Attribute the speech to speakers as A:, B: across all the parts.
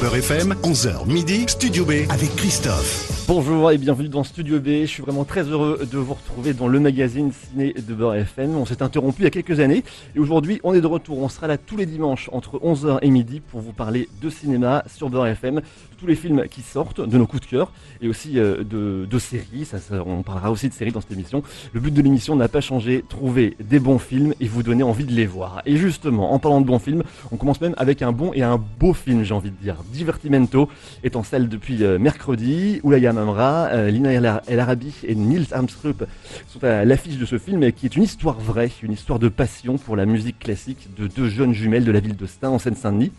A: Beurre FM, 11h midi, Studio B avec Christophe.
B: Bonjour et bienvenue dans Studio B. Je suis vraiment très heureux de vous retrouver dans le magazine ciné de Beurre FM. On s'est interrompu il y a quelques années et aujourd'hui on est de retour. On sera là tous les dimanches entre 11h et midi pour vous parler de cinéma sur Beurre FM, de tous les films qui sortent, de nos coups de cœur et aussi euh, de, de séries. Ça, on parlera aussi de séries dans cette émission. Le but de l'émission n'a pas changé, trouver des bons films et vous donner envie de les voir. Et justement, en parlant de bons films, on commence même avec un bon et un beau film, j'ai envie de dire. Divertimento est en depuis euh, mercredi. Oulaya Euh, Lina El- Arabi et Nils Armstrong sont à l'affiche de ce film qui est une histoire vraie, une histoire de passion pour la musique classique de deux jeunes jumelles de la ville de Stein en Seine-Saint-Denis.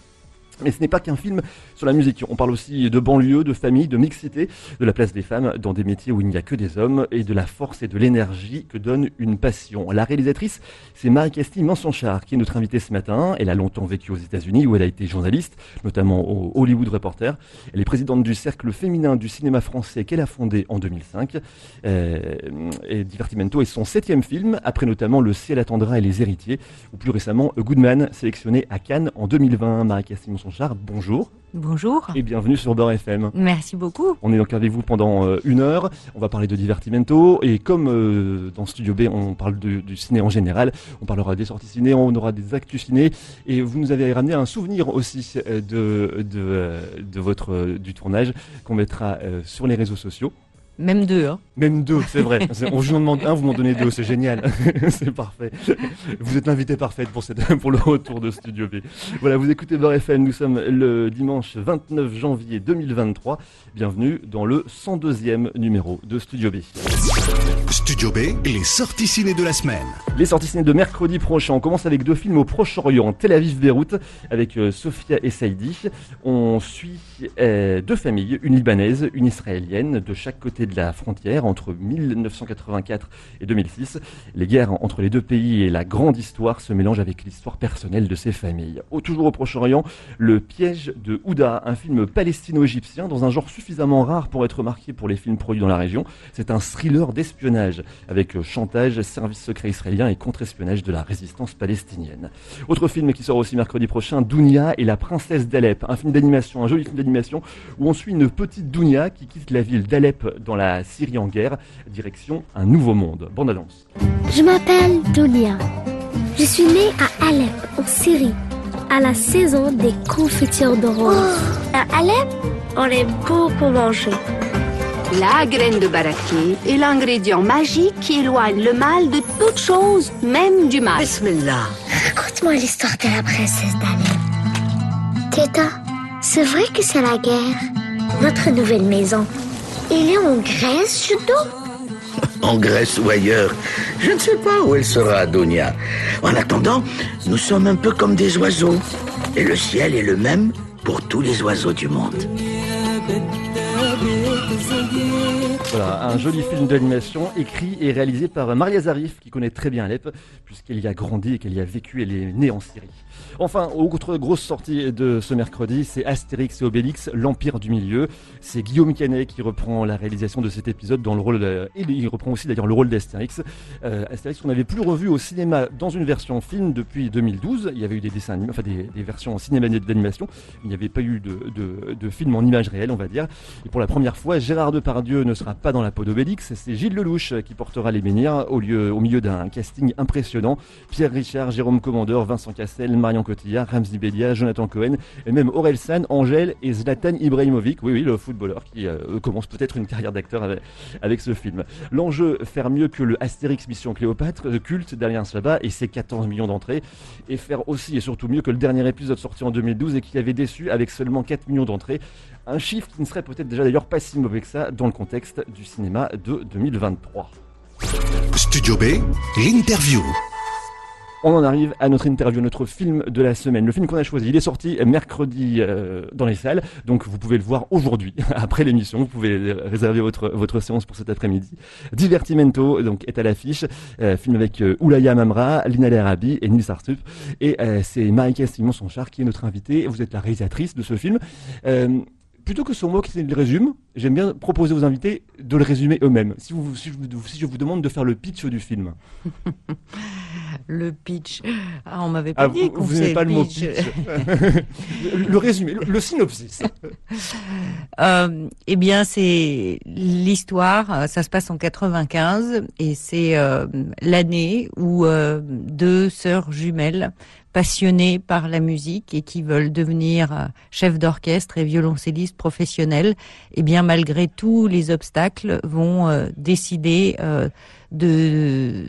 B: Mais ce n'est pas qu'un film sur la musique. On parle aussi de banlieue, de famille, de mixité, de la place des femmes dans des métiers où il n'y a que des hommes et de la force et de l'énergie que donne une passion. La réalisatrice, c'est Marie-Castille Mensonchard qui est notre invitée ce matin. Elle a longtemps vécu aux États-Unis où elle a été journaliste, notamment au Hollywood Reporter. Elle est présidente du cercle féminin du cinéma français qu'elle a fondé en 2005. Euh, et Divertimento est son septième film, après notamment Le ciel attendra et Les héritiers, ou plus récemment Goodman, sélectionné à Cannes en 2020. Marie-Castille Bonjour
C: Bonjour.
B: et bienvenue sur Beurre FM.
C: Merci beaucoup.
B: On est donc avec vous pendant euh, une heure. On va parler de Divertimento et comme euh, dans Studio B, on parle de- du ciné en général, on parlera des sorties ciné, on aura des actus ciné et vous nous avez ramené un souvenir aussi euh, de de, de votre du tournage qu'on mettra sur les réseaux sociaux.
C: Même deux. Hein.
B: Même deux, c'est vrai. On vous en demande un, vous m'en donnez deux, c'est génial. c'est parfait. Vous êtes l'invité parfaite pour, cette, pour le retour de Studio B. Voilà, vous écoutez Beurre FM, nous sommes le dimanche 29 janvier 2023. Bienvenue dans le 102e numéro de Studio B.
A: Studio B, les sorties ciné de la semaine.
B: Les sorties ciné de mercredi prochain, on commence avec deux films au Proche-Orient, Tel Aviv-Beyrouth, avec euh, Sofia et Saïdi. On suit euh, deux familles, une libanaise, une israélienne, de chaque côté de la frontière, entre 1984 et 2006. Les guerres entre les deux pays et la grande histoire se mélangent avec l'histoire personnelle de ces familles. Au, toujours au Proche-Orient, Le piège de Houda, un film palestino-égyptien dans un genre suffisamment rare pour être marqué pour les films produits dans la région. C'est un thriller d'espionnage avec chantage, service secret israélien et contre-espionnage de la résistance palestinienne. Autre film qui sort aussi mercredi prochain, Dounia et la princesse d'Alep, un film d'animation, un joli film d'animation où on suit une petite Dounia qui quitte la ville d'Alep dans la Syrie en guerre, direction un nouveau monde. Bande annonce.
D: Je m'appelle Dounia. Je suis née à Alep, en Syrie, à la saison des confitures de rose. À Alep, on aime beaucoup manger.
E: La graine de baraquet est l'ingrédient magique qui éloigne le mal de toute chose, même du mal.
F: Bismillah.
D: Raconte-moi l'histoire de la princesse d'Alep. Teta, c'est vrai que c'est la guerre. Notre nouvelle maison. Il est en Grèce, Judo
F: En Grèce ou ailleurs, je ne sais pas où elle sera, Donia. En attendant, nous sommes un peu comme des oiseaux. Et le ciel est le même pour tous les oiseaux du monde.
B: Voilà, un joli film d'animation écrit et réalisé par Maria Zarif, qui connaît très bien Alep, puisqu'elle y a grandi et qu'elle y a vécu, elle est née en Syrie. Enfin, autre grosse sortie de ce mercredi, c'est Astérix et Obélix, l'Empire du Milieu. C'est Guillaume Canet qui reprend la réalisation de cet épisode dans le rôle de, il reprend aussi d'ailleurs le rôle d'Astérix. Euh, Astérix qu'on n'avait plus revu au cinéma dans une version film depuis 2012. Il y avait eu des dessins animés, enfin des, versions en d'animation. Il n'y avait pas eu de, de, de film en image réelle, on va dire. Et pour la première fois, Gérard Depardieu ne sera pas dans la peau d'Obélix. C'est Gilles Lelouch qui portera les menhirs au, lieu, au milieu d'un casting impressionnant. Pierre Richard, Jérôme Commandeur, Vincent Cassel, Marion Cotillard, Ramzi Bedia, Jonathan Cohen et même Aurel San, Angèle et Zlatan Ibrahimovic. Oui, oui, le footballeur qui euh, commence peut-être une carrière d'acteur avec, ce film. L'enjeu, faire mieux que le Astérix Mission Cléopâtre, euh, culte d'Alain Chabat et ses 14 millions d'entrées, et faire aussi et surtout mieux que le dernier épisode sorti en 2012 et qui avait déçu avec seulement 4 millions d'entrées. Un chiffre qui ne serait peut-être déjà d'ailleurs pas si mauvais que ça dans le contexte du cinéma de 2023.
A: Studio B, l'interview.
B: On en arrive à notre interview, notre film de la semaine. Le film qu'on a choisi, il est sorti mercredi euh, dans les salles, donc vous pouvez le voir aujourd'hui, après l'émission. Vous pouvez réserver votre, votre séance pour cet après-midi. Divertimento donc, est à l'affiche, euh, film avec euh, Oulaya Mamra, Lina Arabi et Nils Arstup. Et euh, c'est Marika Simon Sonchard qui est notre invitée. Vous êtes la réalisatrice de ce film. Plutôt que son mot qui le résume, j'aime bien proposer aux invités de le résumer eux-mêmes. Si, vous, si, je, vous- si je vous demande de faire le pitch du film.
C: Le pitch. Ah, on m'avait pas
B: Ah,
C: dit qu'on
B: vous
C: faisait
B: n'avez pas le mot
C: pitch.
B: pitch. le, résumé, le, le synopsis.
C: Euh, eh bien, c'est l'histoire. euh, Ça se passe en 95 et c'est euh, l'année où euh, deux sœurs jumelles passionnées par la musique et qui veulent devenir euh, chefs d'orchestre et violoncellistes professionnels, eh bien, malgré tous les obstacles, vont euh, décider euh, de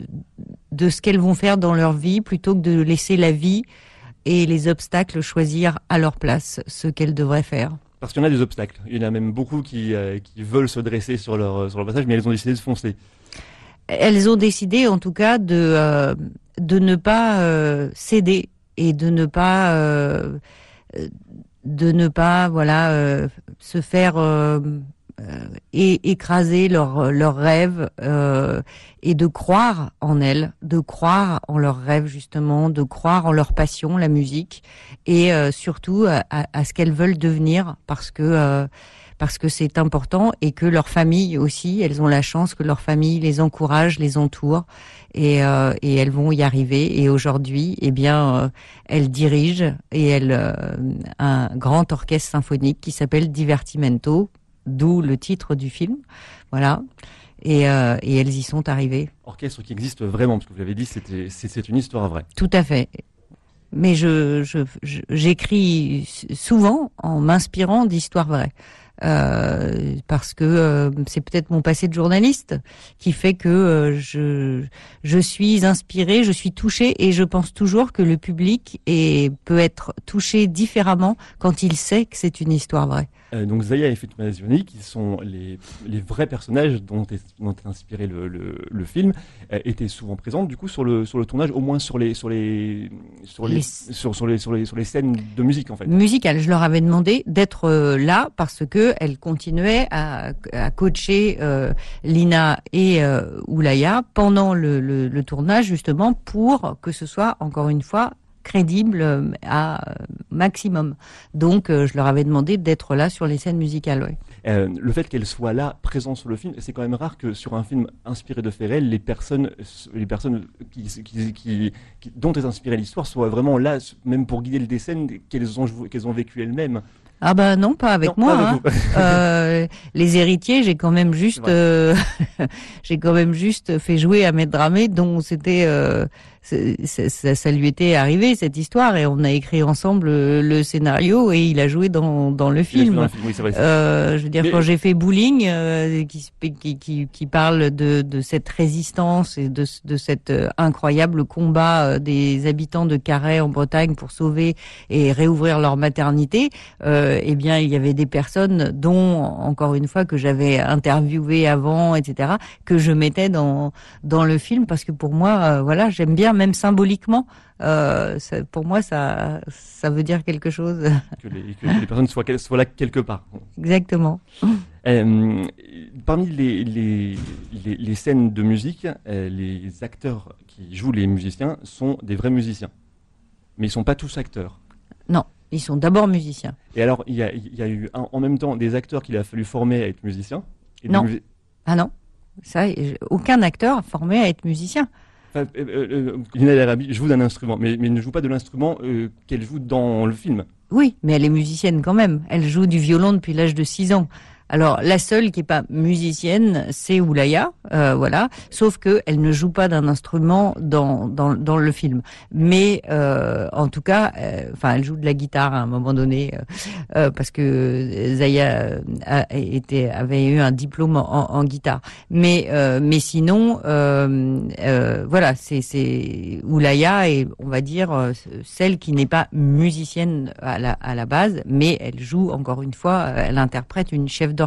C: de ce qu'elles vont faire dans leur vie plutôt que de laisser la vie et les obstacles choisir à leur place ce qu'elles devraient faire.
B: Parce qu'il y en a des obstacles. Il y en a même beaucoup qui, qui veulent se dresser sur leur, sur leur passage, mais elles ont décidé de foncer.
C: Elles ont décidé en tout cas de euh, de ne pas euh, céder et de ne pas euh, de ne pas voilà euh, se faire euh, euh, et écraser leurs leurs rêves euh, et de croire en elles, de croire en leurs rêves justement, de croire en leur passion, la musique, et surtout à, à- ce qu'elles veulent devenir parce que parce que c'est important et que leur famille aussi, elles ont la chance que leur famille les encourage, les entoure et, euh, et elles vont y arriver. Et aujourd'hui, eh bien, euh, elles dirigent et elles euh, un grand orchestre symphonique qui s'appelle Divertimento, d'où le titre du film. Voilà. Et, euh, et elles y sont arrivées.
B: Orchestre qui existe vraiment, parce que vous l'avez dit, c'est, une histoire vraie.
C: Tout à fait. Mais je, je, je- j'écris souvent en m'inspirant d'histoires vraies. Euh, parce que euh, c'est peut-être mon passé de journaliste qui fait que euh, je, je suis inspirée, je suis touchée et je pense toujours que le public est, peut être touché différemment quand il sait que c'est une histoire vraie.
B: Euh, donc Zaya et Fatuma Zioni, qui sont les, les vrais personnages dont est, dont est inspiré le, le, le film, euh, étaient souvent présentes du coup sur le, sur le tournage, au moins sur les, sur les, sur les,
C: Les-
B: sur, sur les, sur les, sur les scènes de musique en fait.
C: musicale. Je leur avais demandé d'être euh, là parce que elles continuaient à, à coacher Lina et Oulaya pendant le, le- le tournage justement pour que ce soit encore une fois crédible euh, à euh, maximum. Donc euh, je leur avais demandé d'être là sur les scènes musicales. ouais.
B: Euh, le fait qu'elle soit là, présente sur le film, c'est quand même rare que sur un film inspiré de réels, les personnes, les personnes qui, qui, qui- qui- dont est inspirée l'histoire soient vraiment là, même pour guider le dessin qu'elles ont, qu'elles ont vécu elles-mêmes.
C: Ah bah non, pas avec
B: Non,
C: moi.
B: pas
C: hein.
B: avec.
C: Euh, les héritiers, j'ai quand même juste, euh, j'ai quand même juste fait jouer à Dramé, dont c'était, ça, ça lui était arrivé cette histoire, et on a écrit ensemble le, le scénario, et il a joué dans dans le film.
B: dans le film, oui, vrai.
C: Euh, je veux dire,
B: Mais-
C: quand j'ai fait Bowling, euh, qui, qui, qui, qui parle de, de cette résistance et de, de cet euh, incroyable combat euh, des habitants de Carhaix en Bretagne pour sauver et réouvrir leur maternité, euh, eh bien, il y avait des personnes dont, encore une fois, que j'avais interviewé avant, etc., que je mettais dans dans le film parce que pour moi, euh, voilà, j'aime bien, même symboliquement, euh, ça- pour moi, ça ça veut dire quelque chose.
B: que les, que les personnes soient, là quelque part.
C: Exactement.
B: Euh, parmi les, les, les, scènes de musique, euh, les acteurs qui jouent les musiciens sont des vrais musiciens. Mais ils sont pas tous acteurs.
C: Non, ils sont d'abord musiciens.
B: Et alors, il y a, il y a eu en même temps des acteurs qu'il a fallu former à être musiciens. Et
C: Non. Ah non, ça, aucun acteur formé à être musicien.
B: Enfin, euh, euh, euh, joue d'un instrument, mais, mais ne joue pas de l'instrument euh, qu'elle joue dans le film.
C: Oui, mais elle est musicienne quand même. Elle joue du violon depuis l'âge de 6 ans. Alors la seule qui est pas musicienne, c'est Oulaya, euh, voilà. Sauf que elle ne joue pas d'un instrument dans, dans dans le film. Mais euh, en tout cas, euh, enfin, elle joue de la guitare à un moment donné euh, euh, parce que Zaya a, été avait eu un diplôme en, guitare. Mais mais sinon, voilà, c'est c'est Oulaya et on va dire celle qui n'est pas musicienne à la à la base, mais elle joue encore une fois, elle interprète une chef d'orchestre.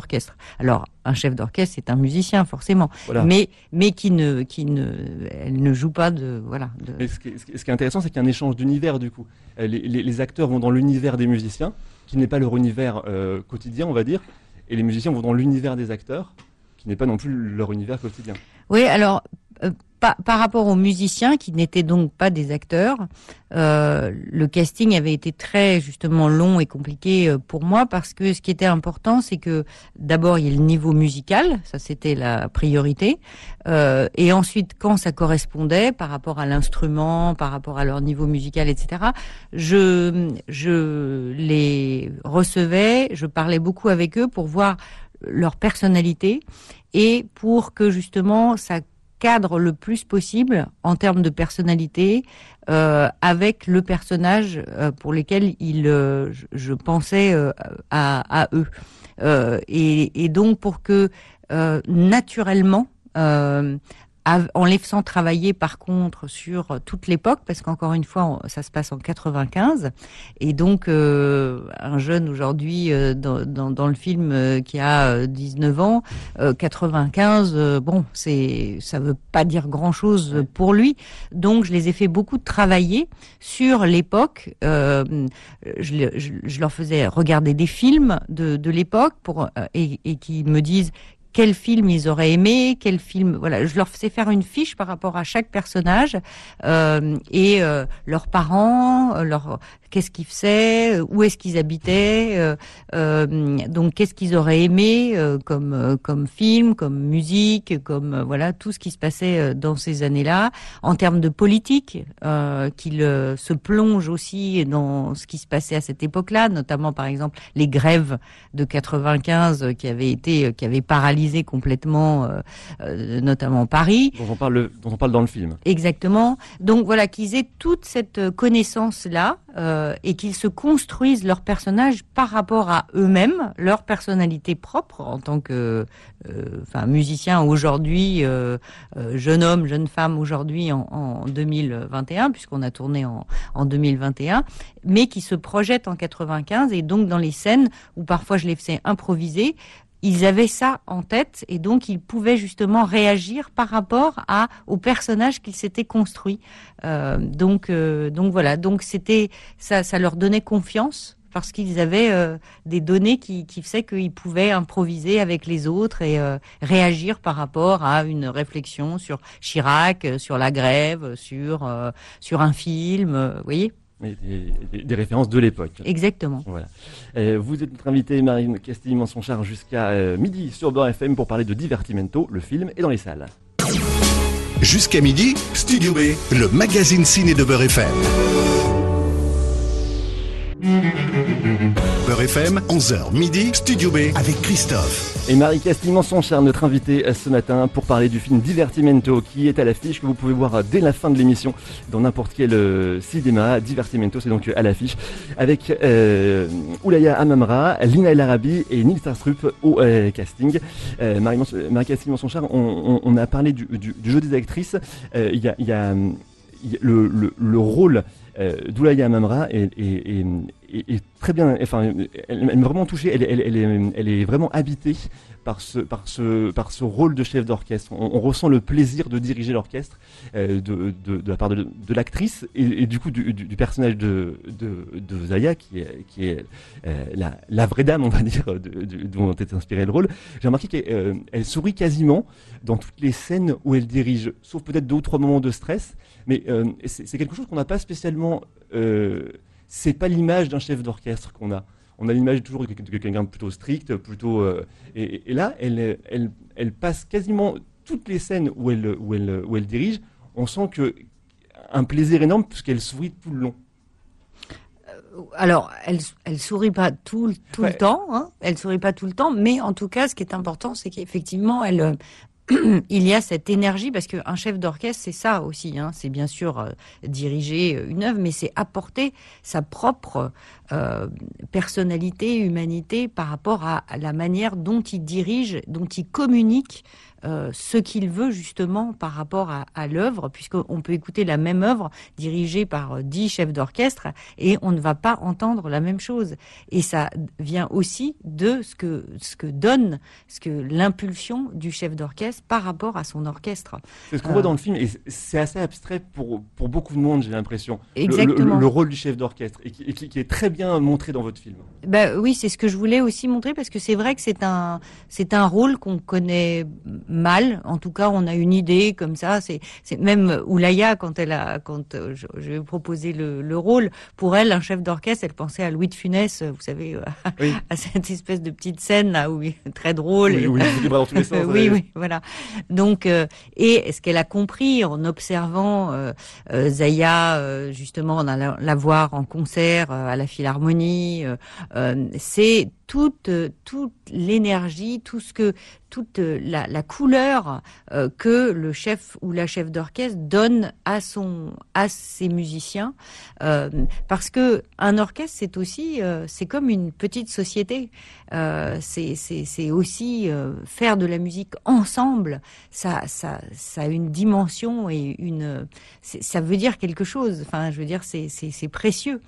C: Alors un chef d'orchestre, c'est un musicien forcément,
B: Voilà.
C: mais mais qui ne qui ne elle ne joue pas de voilà. De...
B: Mais ce, qui est, ce qui intéressant, c'est qu'il y a un échange d'univers du coup. Euh, Les, les- les acteurs vont dans l'univers des musiciens, qui n'est pas leur univers euh, quotidien, on va dire, et les musiciens vont dans l'univers des acteurs, qui n'est pas non plus leur univers quotidien.
C: Oui, alors par, rapport aux musiciens qui n'étaient donc pas des acteurs, euh, le casting avait été très justement long et compliqué euh, pour moi parce que ce qui était important, c'est que d'abord il y a le niveau musical, ça c'était la priorité, euh, et ensuite quand ça correspondait par rapport à l'instrument, par rapport à leur niveau musical, etc. Je je les recevais, je parlais beaucoup avec eux pour voir leur personnalité et pour que justement ça le plus possible en termes de personnalité euh, avec le personnage euh, pour lequel il, euh, je, pensais à, eux. Et, donc pour que naturellement en les faisant travailler par contre sur toute l'époque, parce qu'encore une fois, ça se passe en 95, et donc euh, un jeune aujourd'hui euh, dans, dans, dans, le film euh, qui a 19 ans, 95, bon, c'est ça veut pas dire grand chose pour lui, donc je les ai fait beaucoup travailler sur l'époque. Je, je, je, leur faisais regarder des films de, de l'époque pour et, et qui me disent quel film ils auraient aimé, quel film. Voilà, je leur faisais faire une fiche par rapport à chaque personnage euh, et euh, leurs parents, euh, leur qu'est-ce qu'ils faisaient, où est-ce qu'ils habitaient, euh, euh, donc qu'est-ce qu'ils auraient aimé euh, comme comme film, comme musique, comme voilà tout ce qui se passait dans ces années-là. En termes de politique, qu'ils se plongent aussi dans ce qui se passait à cette époque-là, notamment par exemple les grèves de 95 qui avaient été qui avaient paralysé complètement, notamment Paris.
B: Dont on parle, dont on parle dans le film.
C: Exactement. Donc voilà qu'ils aient toute cette connaissance là. Euh, et qu'ils se construisent leurs personnages par rapport à eux-mêmes, leur personnalité propre en tant que euh, enfin musicien aujourd'hui, euh, jeune homme, jeune femme aujourd'hui en, en 2021, puisqu'on a tourné en, en 2021, mais qui se projettent en 95 et donc dans les scènes où parfois je les faisais improviser, ils avaient ça en tête et donc ils pouvaient justement réagir par rapport à au personnage qu'ils s'étaient construit. Euh, donc euh, donc voilà, donc c'était ça, ça leur donnait confiance parce qu'ils avaient euh, des données qui, qui faisaient qu'ils pouvaient improviser avec les autres et euh, réagir par rapport à une réflexion sur Chirac, sur la grève, sur sur un film, vous voyez.
B: Des, références de l'époque.
C: Exactement.
B: Voilà. Euh, vous êtes notre invitée Marine Castilly char jusqu'à euh, midi sur Beurre FM pour parler de Divertimento. Le film est dans les salles.
A: Jusqu'à midi, Studio B, le magazine ciné de Beurre FM. FM, 11h midi, Studio B avec Christophe.
B: Et Marie Castillement, son cher, notre invité ce matin pour parler du film Divertimento qui est à l'affiche, que vous pouvez voir dès la fin de l'émission dans n'importe quel euh, cinéma. Divertimento, c'est donc à l'affiche avec euh, Oulaya Amamra, Lina El Arabi et Nils Starstrup au euh, casting. Euh, Marie, Marie Castillement, son cher, on, a parlé du, jeu des actrices. Il y a le, le, le, rôle euh, Doulaya Mamra est, très bien, enfin, elle, m'a vraiment touchée, elle, elle, est, vraiment habitée par ce, par ce, par ce rôle de chef d'orchestre. On, ressent le plaisir de diriger l'orchestre euh, de, de, la part de, de l'actrice et, du coup du, personnage de, de, Zaya, qui est, qui est euh, la, la, vraie dame, on va dire, dont est inspiré le rôle. J'ai remarqué qu'elle elle sourit quasiment dans toutes les scènes où elle dirige, sauf peut-être deux ou trois moments de stress. Mais euh, c'est quelque chose qu'on n'a pas spécialement. Euh, c'est pas l'image d'un chef d'orchestre qu'on a. On a l'image toujours de quelqu'un de plutôt strict, plutôt. Euh, et, là, elle, elle, elle, passe quasiment toutes les scènes où elle, où elle, où elle dirige. On sent que un plaisir énorme puisqu'elle sourit tout le long.
C: Alors, elle, elle sourit pas tout, tout le temps, hein, elle sourit pas tout le temps, mais en tout cas, ce qui est important, c'est qu'effectivement, elle, il y a cette énergie parce qu'un chef d'orchestre c'est ça aussi hein. c'est bien sûr euh, diriger euh, une œuvre mais c'est apporter sa propre euh, personnalité humanité par rapport à, la manière dont il dirige dont il communique euh, ce qu'il veut justement par rapport à, à l'œuvre, puisqu'on peut écouter la même œuvre dirigée par euh, dix chefs d'orchestre et on ne va pas entendre la même chose. Et ça vient aussi de ce que ce que donne, ce que l'impulsion du chef d'orchestre par rapport à son orchestre.
B: C'est ce qu'on voit dans le film et c'est assez abstrait pour pour beaucoup de monde, j'ai l'impression.
C: Exactement.
B: Le, rôle du chef d'orchestre et, qui, qui, est très bien montré dans votre film.
C: Ben oui, c'est ce que je voulais aussi montrer parce que c'est vrai que c'est un c'est un rôle qu'on connaît mal. En tout cas, on a une idée comme ça. C'est, même Oulaya quand elle a, quand euh, je, je lui ai proposé le, le, rôle, pour elle, un chef d'orchestre, elle pensait à Louis de Funès, vous savez, à cette espèce de petite scène là où très drôle.
B: Oui, oui,
C: oui, oui, voilà. Donc, euh, et ce qu'elle a compris en observant euh, euh Zaya, justement, en allant la voir en concert à la Philharmonie, c'est toute toute l'énergie, tout ce que toute la, la couleur euh, que le chef ou la chef d'orchestre donne à son à ses musiciens, euh, parce que un orchestre c'est aussi euh, c'est comme une petite société, euh, c'est aussi euh, faire de la musique ensemble, ça ça ça a une dimension et une ça veut dire quelque chose. Enfin je veux dire c'est précieux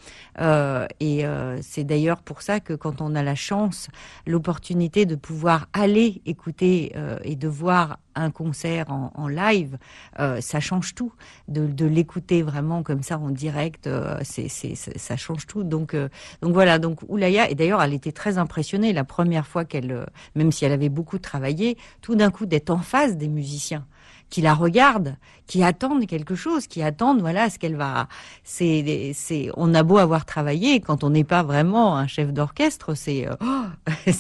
C: et c'est d'ailleurs pour ça que quand on a la chance l'opportunité de pouvoir aller écouter euh, et de voir un concert en, live, euh, ça change tout. De, l'écouter vraiment comme ça en direct, euh, c'est, ça change tout. Donc, euh, donc voilà. Donc Oulaya, et d'ailleurs, elle était très impressionnée la première fois qu'elle, même si elle avait beaucoup travaillé, tout d'un coup d'être en face des musiciens qui la regardent, qui attendent quelque chose, qui attendent voilà ce qu'elle va. C'est c'est on a beau avoir travaillé quand on n'est pas vraiment un chef d'orchestre, c'est euh, oh,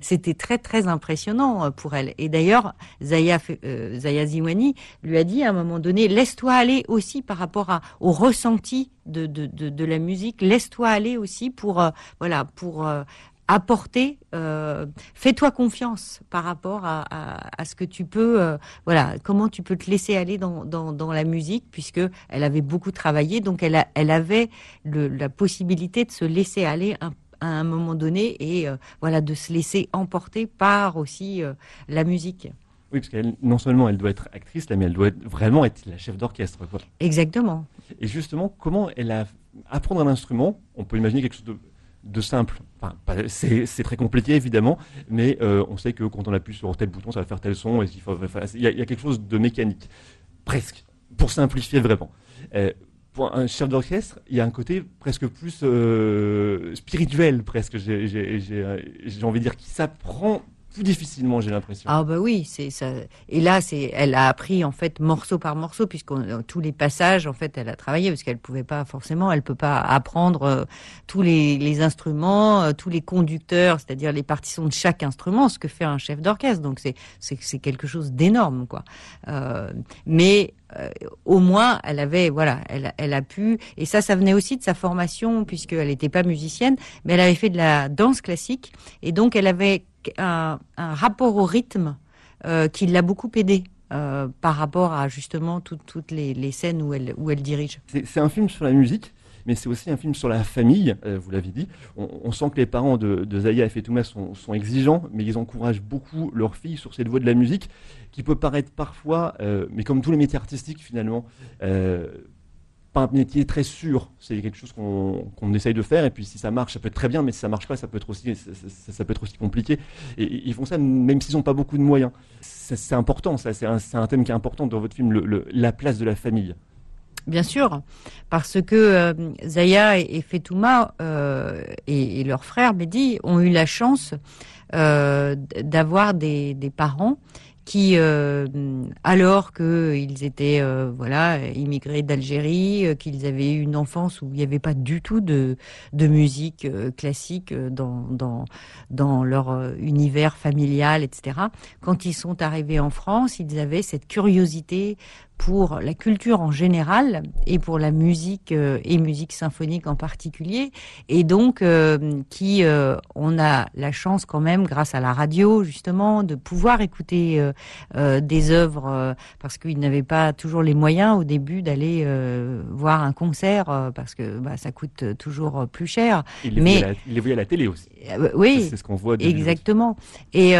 C: c'était très très impressionnant euh, pour elle. Et d'ailleurs Zaya euh, Zaya Ziwani lui a dit à un moment donné laisse-toi aller aussi par rapport à au ressenti de de de, de la musique, laisse-toi aller aussi pour euh, voilà pour euh, apporter, euh, fais-toi confiance par rapport à, à, à, ce que tu peux, euh, voilà, comment tu peux te laisser aller dans, dans, dans, la musique, puisque elle avait beaucoup travaillé, donc elle, a, elle avait le, la possibilité de se laisser aller un, à un moment donné et euh, voilà de se laisser emporter par aussi la musique.
B: Oui, parce qu'elle, non seulement elle doit être actrice, là, mais elle doit être, vraiment être la chef d'orchestre.
C: Exactement.
B: Et justement, comment elle a apprendre un instrument On peut imaginer quelque chose de de simple. Enfin, c'est très compliqué évidemment, mais euh, on sait que quand on appuie sur tel bouton, ça va faire tel son. Il, faut, y, a, quelque chose de mécanique, presque, pour simplifier vraiment. Euh, pour un chef d'orchestre, il y a un côté presque plus euh, spirituel, presque, j'ai envie de dire, qui s'apprend plus difficilement, j'ai l'impression.
C: Ah bah oui, c'est ça. Et là, c'est, elle a appris en fait morceau par morceau, puisque tous les passages, en fait, elle a travaillé parce qu'elle pouvait pas forcément, elle peut pas apprendre euh, tous les, instruments, euh, tous les conducteurs, c'est-à-dire les partitions de chaque instrument, ce que fait un chef d'orchestre. Donc c'est c'est quelque chose d'énorme, quoi. Euh, mais euh, au moins, elle avait, voilà, elle, elle a pu, et ça, ça venait aussi de sa formation, puisqu'elle n'était pas musicienne, mais elle avait fait de la danse classique, et donc elle avait un, rapport au rythme euh, qui l'a beaucoup aidé. Euh, par rapport à justement tout, toutes les, scènes où elle, dirige.
B: C'est un film sur la musique, mais c'est aussi un film sur la famille, euh, vous l'avez dit. On, sent que les parents de, de Zaya et Fetouma sont, sont, exigeants, mais ils encouragent beaucoup leur fille sur cette voie de la musique, qui peut paraître parfois, mais comme tous les métiers artistiques finalement, pas un métier très sûr. C'est quelque chose qu'on qu essaye de faire, et puis si ça marche, ça peut être très bien, mais si ça marche pas, ça peut être aussi, compliqué. Et, ils font ça même s'ils n'ont pas beaucoup de moyens. C'est important. C'est un, thème qui est important dans votre film, la place de la famille.
C: Bien sûr, parce que euh, Zaya et, et Fetouma euh, et, et, leur frère Mehdi ont eu la chance euh, d'avoir des, parents qui, euh, alors qu'ils étaient euh, voilà immigrés d'Algérie, euh, qu'ils avaient eu une enfance où il n'y avait pas du tout de, de musique euh, classique dans, dans, dans leur euh, univers familial, etc. Quand ils sont arrivés en France, ils avaient cette curiosité pour la culture en général et pour la musique euh, et musique symphonique en particulier. Et donc euh, qui euh, on a la chance quand même grâce à la radio justement de pouvoir écouter euh, des œuvres parce qu'ils n'avaient pas toujours les moyens au début d'aller voir un concert parce que bah, ça coûte toujours plus cher.
B: Il les mais voyait à la télé aussi.
C: Oui.
B: C'est ce qu'on voit
C: exactement. Et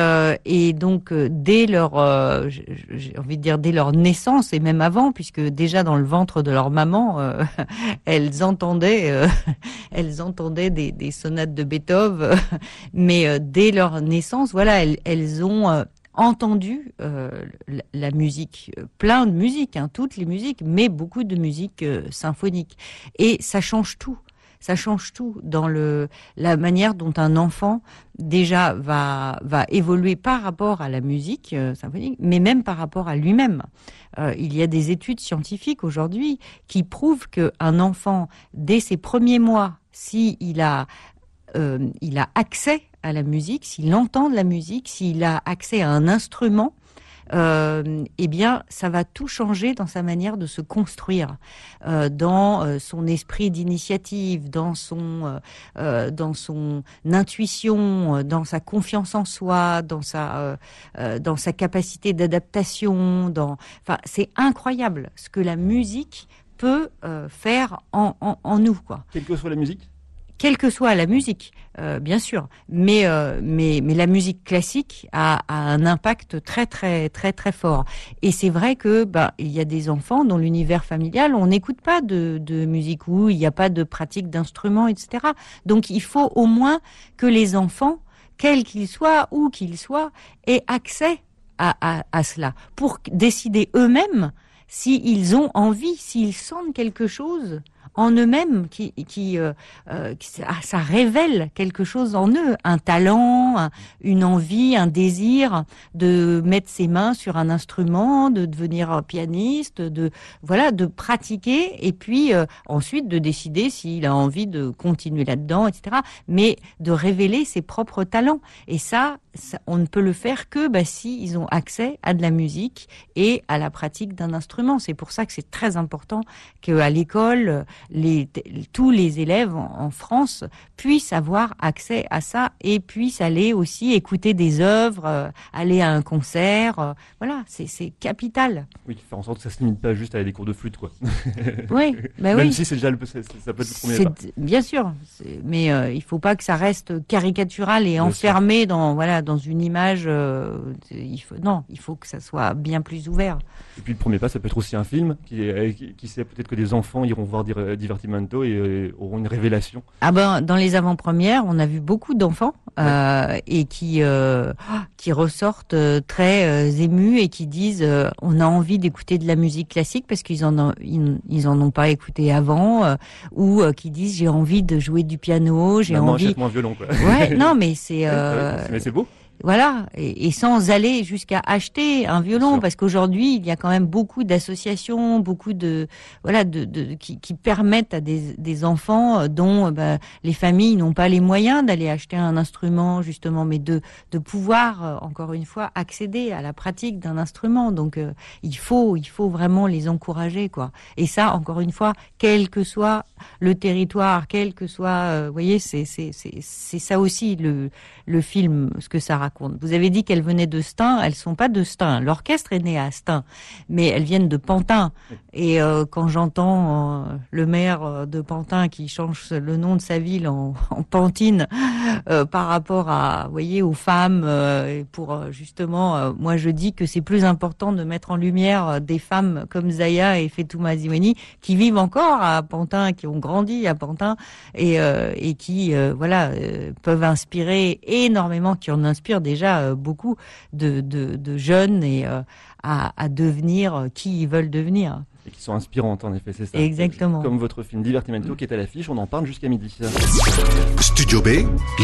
C: et donc dès leur j'ai envie de dire dès leur naissance et même avant, puisque déjà dans le ventre de leur maman, euh, elles entendaient, euh, elles entendaient des, sonates de Beethoven, mais euh, dès leur naissance, voilà, elles, ont entendu la, musique, plein de musique, hein, toutes les musiques, mais beaucoup de musique symphonique. Et ça change tout ça change tout dans le la manière dont un enfant déjà va va évoluer par rapport à la musique euh, symphonique, mais même par rapport à lui-même. Euh, il y a des études scientifiques aujourd'hui qui prouvent que un enfant dès ses premiers mois, si il a euh, il a accès à la musique, s'il entend de la musique, s'il a accès à un instrument, euh, eh bien, ça va tout changer dans sa manière de se construire, euh, dans euh, son esprit d'initiative, dans son, euh, dans son intuition, dans sa confiance en soi, dans sa, dans sa capacité d'adaptation. Enfin, c'est incroyable ce que la musique peut faire en, en, en nous, quoi.
B: Quelle que soit la musique
C: quelle que soit la musique, euh, bien sûr, mais, euh, mais, mais la musique classique a, a, un impact très très très très fort. Et c'est vrai que bah, il y a des enfants dans l'univers familial, on n'écoute pas de, de musique où il n'y a pas de pratique d'instruments, etc. Donc il faut au moins que les enfants, quels qu'ils soient, où qu'ils soient, aient accès à, à, à cela pour décider eux-mêmes s'ils ont envie, s'ils sentent quelque chose en eux-mêmes, qui, qui, euh, euh, ça révèle quelque chose en eux, un talent, un, une envie, un désir de mettre ses mains sur un instrument, de devenir pianiste, de voilà, de pratiquer et puis euh, ensuite de décider s'il a envie de continuer là-dedans, etc. Mais de révéler ses propres talents. Et ça, ça on ne peut le faire que bah, si ils ont accès à de la musique et à la pratique d'un instrument. C'est pour ça que c'est très important qu'à l'école les, tous les élèves en, en, France puissent avoir accès à ça et puissent aller aussi écouter des œuvres, euh, aller à un concert. Euh, voilà, c'est capital.
B: Oui, faire en sorte que ça se limite pas juste à des cours de flûte, quoi.
C: Oui, bah
B: Même
C: oui.
B: si c'est déjà le, ça peut être le premier pas.
C: Bien sûr, mais euh, il faut pas que ça reste caricatural et
B: Bien
C: enfermé sûr. dans voilà dans une image. Il faut non, il faut que ça soit bien plus ouvert.
B: Et puis le premier pas, ça peut être aussi un film qui, qui sait peut-être que des enfants iront voir dire, Divertimento et euh, auront une révélation.
C: Ah ben dans les avant-premières, on a vu beaucoup d'enfants
B: Ouais.
C: euh, et qui euh, qui ressortent très émus et qui disent on a envie d'écouter de la musique classique parce qu'ils en ont, ils, ils en ont pas écouté avant ou qui disent j'ai envie de jouer du piano, j'ai envie
B: achète-moi un violon, quoi.
C: Ouais, non mais c'est
B: Mais c'est beau.
C: Voilà, et, et sans aller jusqu'à acheter un violon, parce qu'aujourd'hui il y a quand même beaucoup d'associations, beaucoup de voilà de, de qui, qui permettent à des, des enfants euh, dont euh, bah, les familles n'ont pas les moyens d'aller acheter un instrument justement, mais de de pouvoir euh, encore une fois accéder à la pratique d'un instrument. Donc euh, il faut il faut vraiment les encourager quoi. Et ça encore une fois, quel que soit le territoire, quel que soit, euh, vous voyez, c'est c'est c'est c'est ça aussi le le film, ce que ça raconte. Vous avez dit qu'elles venaient de Stein, elles sont pas de Stein. L'orchestre est né à Stein, mais elles viennent de Pantin. Et euh, quand j'entends euh, le maire euh, de Pantin qui change le nom de sa ville en, en Pantine euh, par rapport à, vous voyez, aux femmes, et pour justement, moi je dis que c'est plus important de mettre en lumière des femmes comme Zaya et Fetouma Ziweni qui vivent encore à Pantin, qui ont grandi à Pantin et, et qui, voilà, peuvent inspirer énormément, qui en inspirent déjà euh, beaucoup de, jeunes et euh, à, à devenir euh, qui ils veulent devenir.
B: Et qui sont inspirantes, en effet, c'est ça.
C: Exactement.
B: Comme votre film Divertimento qui est à l'affiche, on en parle jusqu'à midi.
A: Studio B,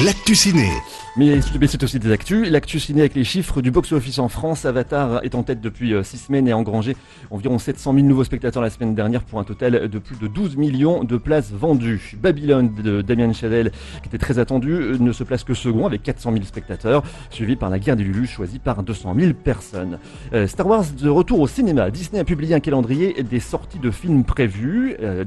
A: l'actu ciné.
B: Mais mais c'est aussi des actus. L'actu ciné avec les chiffres du box-office en France. Avatar est en tête depuis 6 semaines et a engrangé environ 700 000 nouveaux spectateurs la semaine dernière pour un total de plus de 12 millions de places vendues. Babylone de Damien Chazelle, qui était très attendu, euh, ne se place que second avec 400 000 spectateurs, suivi par La Guerre des Lulu, choisi par 200 000 personnes. Euh, Star Wars de retour au cinéma. Disney a publié un calendrier des sorties de films prévus. Euh,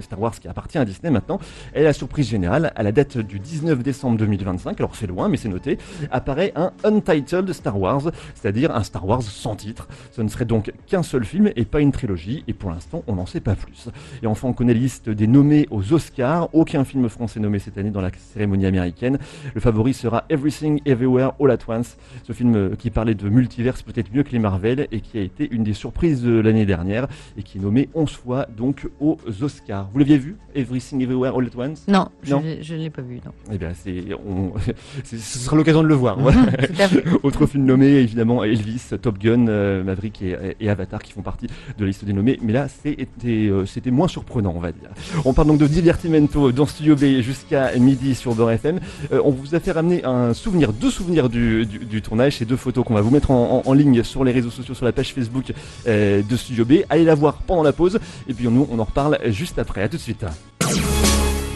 B: Star Wars qui appartient à Disney maintenant. Et la surprise générale, à la date du 19 décembre 2025, alors c'est loin mais c'est noté, apparaît un Untitled Star Wars, c'est-à-dire un Star Wars sans titre. Ce ne serait donc qu'un seul film et pas une trilogie, et pour l'instant on n'en sait pas plus. Et enfin on connaît la liste des nommés aux Oscars, aucun film français nommé cette année dans la cérémonie américaine. Le favori sera Everything Everywhere All at Once, ce film euh, qui parlait de multiverse peut-être mieux que les Marvel et qui a été une des surprises de l'année dernière et qui est nommé 11 fois donc aux Oscars. Vous l'aviez vu Everything Everywhere All at Once?
C: Non, je
B: Non.
C: je ne l'ai pas vu, non.
B: eh bien, c'est, ce sera l'occasion de le voir. Voilà. Autre film nommé, évidemment, Elvis, Top Gun, euh, Maverick et, Avatar qui font partie de la liste des nommés. Mais là, c'était c'était moins surprenant, on va dire. On parle donc de divertimento dans Studio B jusqu'à midi sur Beurre FM. on vous a fait ramener un souvenir, deux souvenirs du, du, tournage, ces deux photos qu'on va vous mettre en, en, ligne sur les réseaux sociaux, sur la page Facebook de Studio B. Allez la voir pendant la pause. Et puis nous, on en reparle juste après. À tout de suite.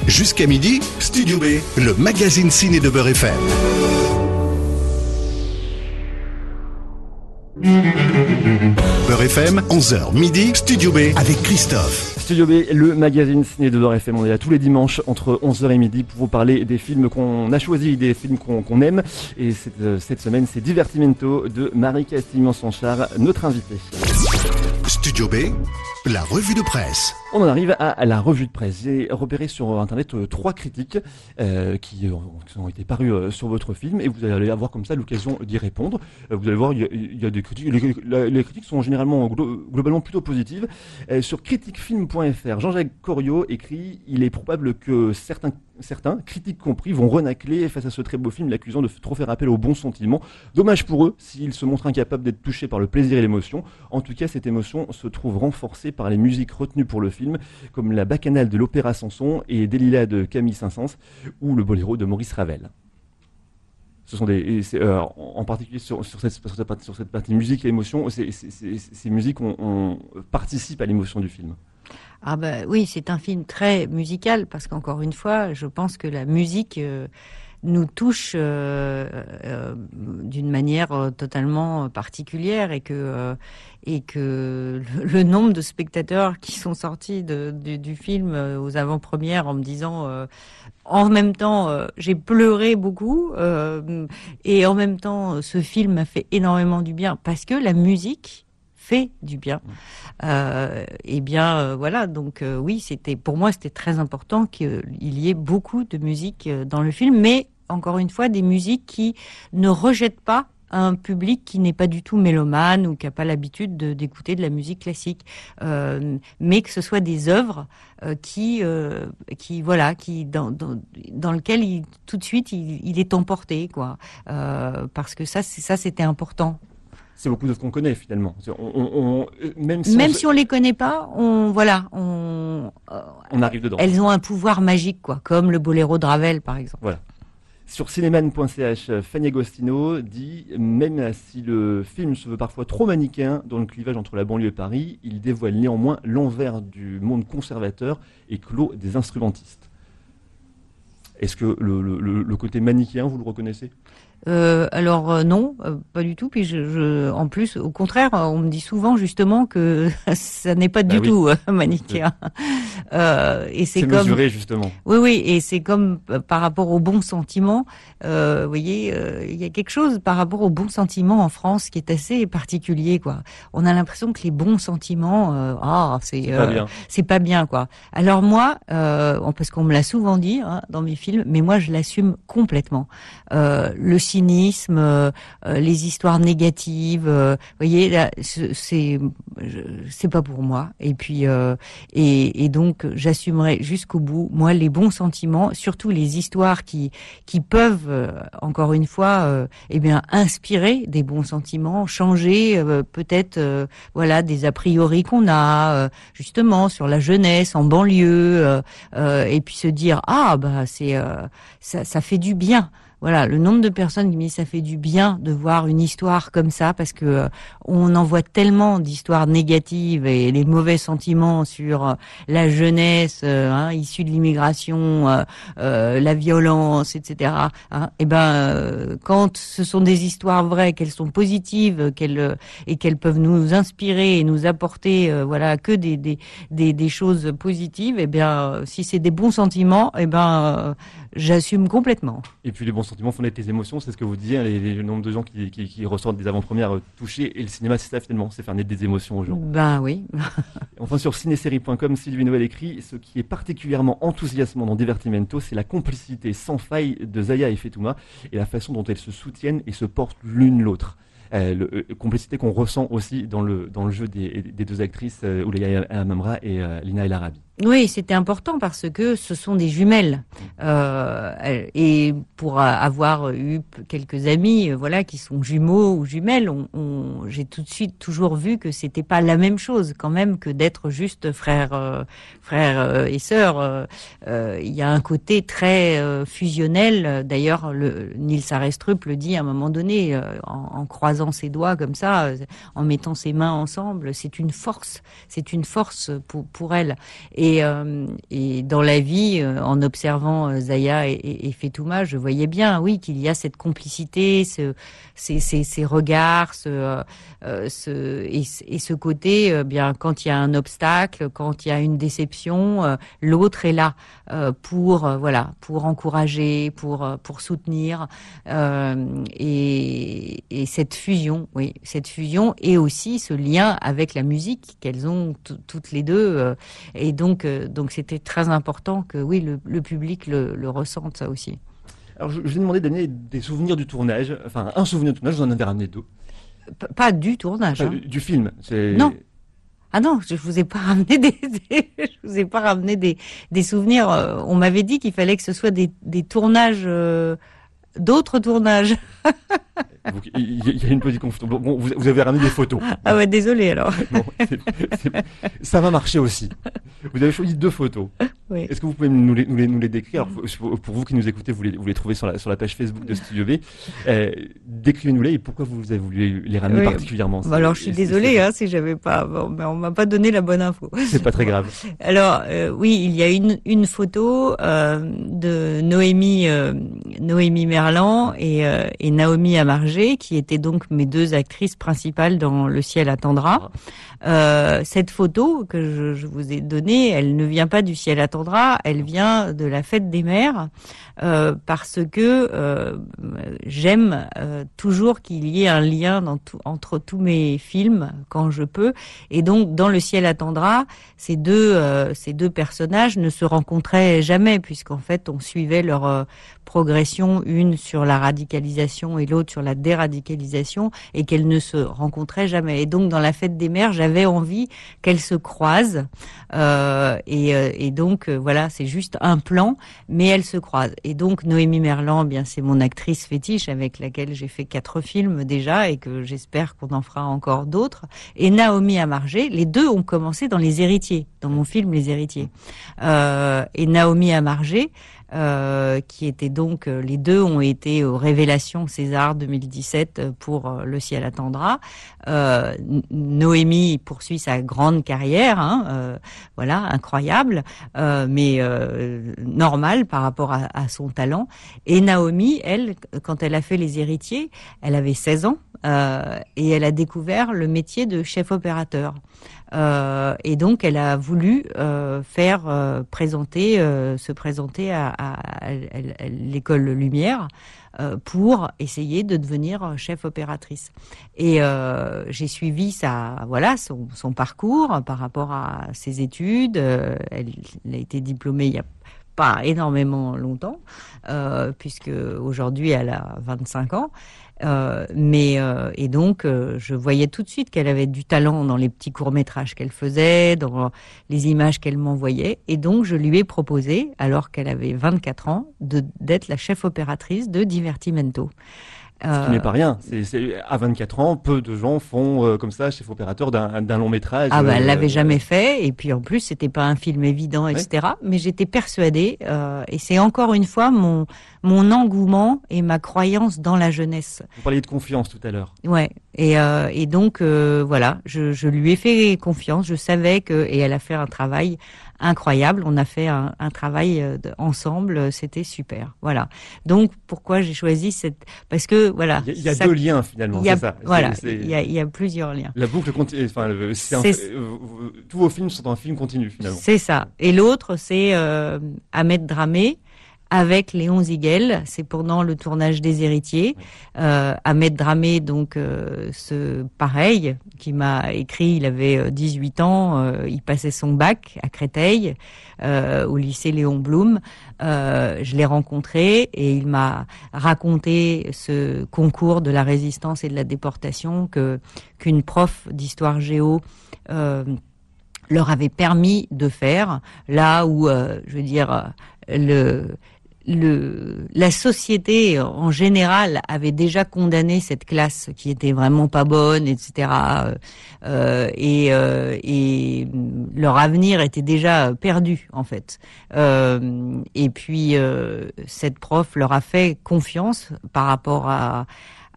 A: Jusqu'à midi, Studio B, le magazine ciné de Beurre FM. Beurre FM, 11h midi, Studio B avec Christophe.
B: Studio B, le magazine ciné de Beurre FM. On est là tous les dimanches entre 11h et midi pour vous parler des films qu'on a choisis, des films qu'on aime. Et cette, euh, cette semaine, c'est Divertimento de Marie Castillan-Sanchard, notre invitée.
A: Studio B, la revue de presse.
B: On en arrive à la revue de presse. J'ai repéré sur Internet euh, trois critiques euh, qui, ont été parues euh, sur votre film et vous allez avoir comme ça l'occasion d'y répondre. vous allez voir, il y, a, des critiques. Les, critiques sont généralement globalement plutôt positives. sur critiquefilm.fr, Jean-Jacques Coriot écrit « Il est probable que certains certains, critiques compris, vont renacler face à ce très beau film, l'accusant de trop faire appel aux bons sentiments. Dommage pour eux s'ils se montrent incapables d'être touchés par le plaisir et l'émotion. En tout cas, cette émotion se trouve renforcée par les musiques retenues pour le film, comme la bacchanale de l'Opéra Sanson et Delilah de Camille Saint-Saëns ou le boléro de Maurice Ravel. Ce sont des, euh, en particulier sur, cette, partie musique et émotion, ces musiques on, participent à l'émotion du film.
C: Ah ben oui, c'est un film très musical parce qu'encore une fois, je pense que la musique euh, nous touche euh, euh, d'une manière totalement particulière et que et que le, nombre de spectateurs qui sont sortis du film aux avant-premières en me disant en même temps j'ai pleuré beaucoup et en même temps ce film m'a fait énormément du bien parce que la musique fait du bien. Euh, et bien euh, voilà, donc euh, oui, c'était pour moi c'était très important qu'il y ait beaucoup de musique dans le film, mais encore une fois des musiques qui ne rejettent pas un public qui n'est pas du tout mélomane ou qui n'a pas l'habitude d'écouter de, la musique classique, mais que ce soit des œuvres qui, qui voilà, qui dans, dans, dans lequel il, tout de suite il, il est emporté, quoi, parce que ça, ça c'était important
B: c'est beaucoup de ce qu'on connaît finalement.
C: même si, même on... si on les connaît pas, on voilà, on,
B: on arrive dedans.
C: Elles ont un pouvoir magique, quoi, comme le boléro de Ravel, par exemple.
B: Voilà. Sur cinéman.ch, Fanny Agostino dit même si le film se veut parfois trop manichéen dans le clivage entre la banlieue et Paris, il dévoile néanmoins l'envers du monde conservateur et clos des instrumentistes. Est-ce que le côté manichéen, vous le reconnaissez?
C: Euh, alors euh, non, euh, pas du tout. Puis je, je, en plus, au contraire, on me dit souvent justement que ça n'est pas du bah tout manichéen.
B: et c'est comme mesuré justement.
C: Oui, oui, et c'est comme par rapport au bon sentiment. vous voyez, il y a quelque chose par rapport au bon sentiment en France qui est assez particulier, quoi. On a l'impression que les bons sentiments, ah, c'est c'est pas, bien, quoi. Alors moi, parce qu'on me l'a souvent dit hein, dans mes films, mais moi je l'assume complètement. le cynisme, euh, euh, les histoires négatives. Euh, vous voyez, c'est c'est pas pour moi. Et puis et, et donc j'assumerai jusqu'au bout. Moi, les bons sentiments, surtout les histoires qui qui peuvent encore une fois, eh bien inspirer des bons sentiments, changer peut-être voilà des a priori qu'on a justement sur la jeunesse en banlieue et puis se dire ah bah c'est ça, ça fait du bien voilà, le nombre de personnes qui me disent ça fait du bien de voir une histoire comme ça parce que euh, on en voit tellement d'histoires négatives et les mauvais sentiments sur euh, la jeunesse euh, hein, issue de l'immigration, la violence, etc. Hein, et ben quand ce sont des histoires vraies, qu'elles sont positives, qu'elles et qu'elles peuvent nous inspirer et nous apporter voilà que des des, des, des choses positives, et bien si c'est des bons sentiments, et ben j'assume complètement.
B: Sentiments naître les émotions, c'est ce que vous disiez, hein, les, le nombre de gens qui, qui, ressortent des avant-premières euh, touchés, et le cinéma c'est ça finalement, c'est faire naître des émotions aux gens.
C: Ben oui.
B: enfin sur cinésérie.com, Sylvie Noël écrit, ce qui est particulièrement enthousiasmant dans Divertimento, c'est la complicité sans faille de Zaya et Fetouma, et la façon dont elles se soutiennent et se portent l'une l'autre. Euh, euh, complicité qu'on ressent aussi dans le, dans le jeu des, des deux actrices, euh, Ouleya Amamra et Lina El Arabi.
C: Oui, c'était important parce que ce sont des jumelles. Euh, et pour avoir eu quelques amis, euh, voilà, qui sont jumeaux ou jumelles, on, j'ai tout de suite toujours vu que c'était pas la même chose quand même que d'être juste frère, euh, frère et sœur. Il y a un côté très fusionnel. D'ailleurs, le Nils Arestrup le dit à un moment donné, en, croisant ses doigts comme ça, en mettant ses mains ensemble, c'est une force. C'est une force pour, elle. Euh, et dans la vie, euh, en observant euh, Zaya et, et, Fetouma, je voyais bien, oui, qu'il y a cette complicité, ce, ces, regards, et, ce côté, bien, quand il y a un obstacle, quand il y a une déception, l'autre est là pour, voilà, pour encourager, pour, pour soutenir. et, et cette fusion, oui, cette fusion et aussi ce lien avec la musique qu'elles ont toutes les deux. et donc, donc, euh, donc c'était très important que oui, le, public le, ressente ça aussi.
B: Alors, je, vous ai demandé d'amener des souvenirs du tournage, enfin un souvenir du tournage, vous en avez ramené deux.
C: pas du tournage.
B: Hein. Du film.
C: Non. Ah non, je vous ai pas ramené des, je vous ai pas ramené des, des souvenirs. Euh, on m'avait dit qu'il fallait que ce soit des, des tournages, euh, d'autres tournages.
B: Il y a une petite confusion. Bon, vous, avez ramené des photos.
C: Ah ouais, désolé alors.
B: ça va marcher aussi. Vous avez choisi deux photos. Est-ce que vous pouvez nous les, nous les, nous les décrire pour, vous qui nous écoutez, vous les, vous les trouvez sur la, sur la page Facebook de Studio B. Euh, Décrivez-nous-les et pourquoi vous avez voulu les ramener particulièrement.
C: Bah alors je suis désolée hein, si j'avais pas, bon, mais on m'a pas donné la bonne info.
B: C'est pas très grave.
C: Alors euh, oui, il y a une, une photo euh, de Noémie, Noémie Merlan et, et Naomi Amargé, qui étaient donc mes deux actrices principales dans Le ciel attendra. Euh, cette photo que je, vous ai donnée, elle ne vient pas du ciel attendra, elle vient de la fête des mères, euh, parce que euh, j'aime toujours qu'il y ait un lien entre tous mes films quand je peux, et donc dans le ciel attendra, ces deux ces deux personnages ne se rencontraient jamais puisqu'en fait on suivait leur progression, une sur la radicalisation et l'autre sur la déradicalisation, et qu'elles ne se rencontraient jamais. Et donc dans la fête des mères, j'avais envie qu'elles se croisent. Euh, et, euh, et, donc euh, voilà, c'est juste un plan, mais elles se croisent. Et donc Noémie Merlan, eh bien c'est mon actrice fétiche avec laquelle j'ai fait quatre films déjà et que j'espère qu'on en fera encore d'autres. Et Naomi Amargé, les deux ont commencé dans Les Héritiers, dans mon film Les Héritiers. Et Naomi Amargé, euh, qui étaient donc euh, les deux ont été aux Révélations César 2017 euh, pour Le ciel attendra. Euh, Noémie poursuit sa grande carrière, hein, euh, voilà, incroyable, mais normal par rapport à, à, son talent. Et Naomi, elle, quand elle a fait Les Héritiers, elle avait 16 ans et elle a découvert le métier de chef opérateur. Euh, et donc, elle a voulu euh, faire euh, présenter, euh, se présenter à, l'école Lumière euh, pour essayer de devenir chef opératrice. Et j'ai suivi sa, voilà, son, parcours par rapport à ses études. Elle, a été diplômée il y a pas énormément longtemps, puisque aujourd'hui elle a 25 ans. Euh, mais euh, et donc euh, je voyais tout de suite qu'elle avait du talent dans les petits courts métrages qu'elle faisait, dans les images qu'elle m'envoyait, et donc je lui ai proposé, alors qu'elle avait 24 ans, d'être la chef opératrice de Divertimento.
B: Ce qui n'est pas rien. C'est, à 24 ans, peu de gens font euh, comme ça chef opérateur d'un, d'un long métrage.
C: Ah bah, elle l'avait euh, jamais fait. Et puis en plus, c'était pas un film évident, etc. Mais j'étais persuadée, euh, et c'est encore une fois mon mon engouement et ma croyance dans la jeunesse.
B: Vous parliez de confiance tout à l'heure.
C: Ouais. Et, euh, et donc euh, voilà, je, je lui ai fait confiance. Je savais que et elle a fait un travail incroyable. On a fait un, un travail euh, ensemble, c'était super. Voilà. Donc pourquoi j'ai choisi cette parce que voilà.
B: Il y a, y a deux liens finalement.
C: c'est
B: ça.
C: Voilà. Il y, a, y a plusieurs liens.
B: La boucle continue. Enfin, un, tous vos films sont un film continu finalement.
C: C'est ça. Et l'autre, c'est euh, Ahmed Dramé avec Léon Ziguel. C'est pendant le tournage des Héritiers. Euh, Ahmed Dramé, donc, euh, ce pareil, qui m'a écrit, il avait 18 euh, ans, euh, il passait son bac à Créteil, euh, au lycée Léon Blum. je l'ai rencontré et il m'a raconté ce concours de la résistance et de la déportation que qu'une prof d'histoire géo leur avait permis de faire là où, euh, je veux dire, le le, la société en général avait déjà condamné cette classe qui était vraiment pas bonne, etc. Euh, et, euh, et, leur avenir était déjà perdu en fait. Euh, et puis cette prof leur a fait confiance par rapport à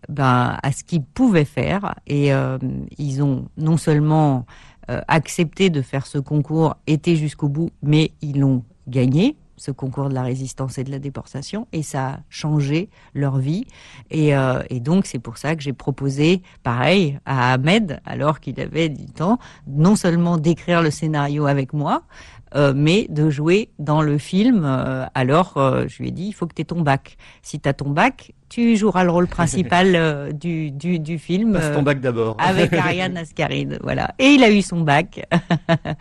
C: ben, à ce qu'ils pouvaient faire et ils ont non seulement accepté de faire ce concours, été jusqu'au bout, mais ils l'ont gagné ce concours de la résistance et de la déportation et ça a changé leur vie. Et, euh, donc c'est pour ça que j'ai proposé pareil à Ahmed alors qu'il avait 10 ans non seulement d'écrire le scénario avec moi euh, mais de jouer dans le film euh, alors je lui ai dit il faut que tu aies ton bac. Si tu as ton bac tu joueras le rôle principal euh, du, du, du, film.
B: Passe ton bac d'abord.
C: avec Ariane Ascaride, voilà. Et il a eu son bac.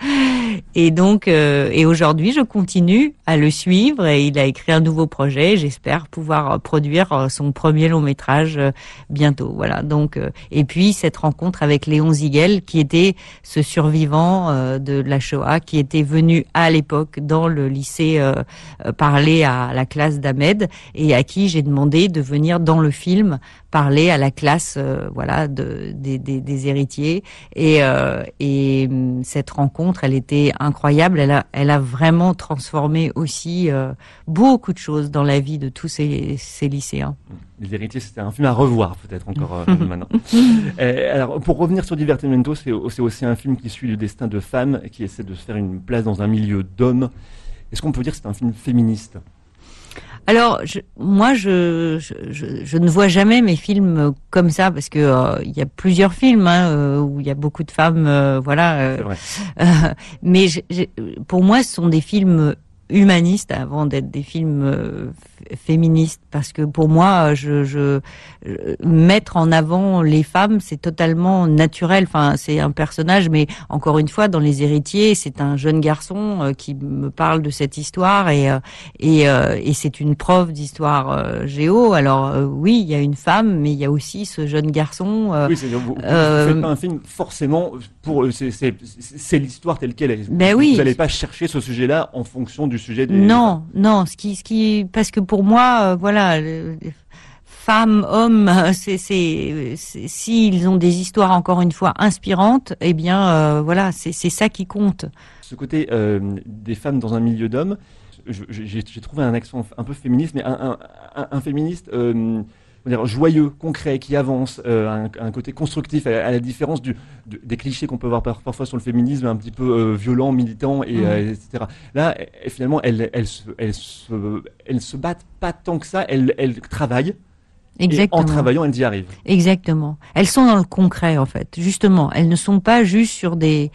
C: et donc, euh, et aujourd'hui, je continue à le suivre et il a écrit un nouveau projet. J'espère pouvoir produire son premier long métrage euh, bientôt, voilà. Donc, et puis cette rencontre avec Léon Ziguel, qui était ce survivant de la Shoah, qui était venu à l'époque dans le lycée parler à la classe d'Ahmed et à qui j'ai demandé de venir dans le film parler à la classe, euh, voilà, de, des, des, des héritiers. Et, euh, et hum, cette rencontre, elle était incroyable. Elle a, elle a vraiment transformé aussi euh, beaucoup de choses dans la vie de tous ces, ces lycéens.
B: Les héritiers, c'était un film à revoir peut-être encore maintenant. alors, pour revenir sur Divertimento, c'est aussi un film qui suit le destin de femmes qui essaient de se faire une place dans un milieu d'hommes. Est-ce qu'on peut dire que c'est un film féministe?
C: Alors, je, moi, je, je, je, ne vois jamais mes films comme ça parce que euh, il y a plusieurs films hein, euh, où il y a beaucoup de femmes, euh, voilà. mais pour moi, ce sont des films humanistes avant d'être des films féministe parce que pour moi, je, je, mettre en avant les femmes, c'est totalement naturel. Enfin, c'est un personnage, mais encore une fois, dans Les Héritiers, c'est un jeune garçon euh, qui me parle de cette histoire et euh, et, euh, et c'est une prof d'histoire géo. Alors oui, il y a une femme, mais il y a aussi ce jeune garçon.
B: oui, c'est, vous, faites pas un film forcément pour c'est, c'est, c'est l'histoire telle qu'elle est.
C: Ben oui.
B: Vous n'allez pas chercher ce sujet-là en fonction du sujet des.
C: Non, non, ce qui, ce qui, parce que pour moi, euh, voilà, femmes, hommes, c'est, c'est, s'ils ont des histoires encore une fois inspirantes, eh bien, euh, voilà, c'est, ça qui compte.
B: Ce côté euh, des femmes dans un milieu d'hommes, j'ai, trouvé un accent un peu féministe, mais un féministe dire, joyeux, concret, qui avance, euh, un, un, côté constructif, à, la différence du, des clichés qu'on peut voir parfois sur le féminisme, un petit peu euh, violent, militant, et, mmh. euh, etc. Là, finalement, elles, elles, se, elles, se, elles se battent pas tant que ça, elles, elles travaillent.
C: Exactement.
B: Et en travaillant, elles y arrivent.
C: Exactement. Elles sont dans le concret, en fait. Justement, elles ne sont pas juste sur des,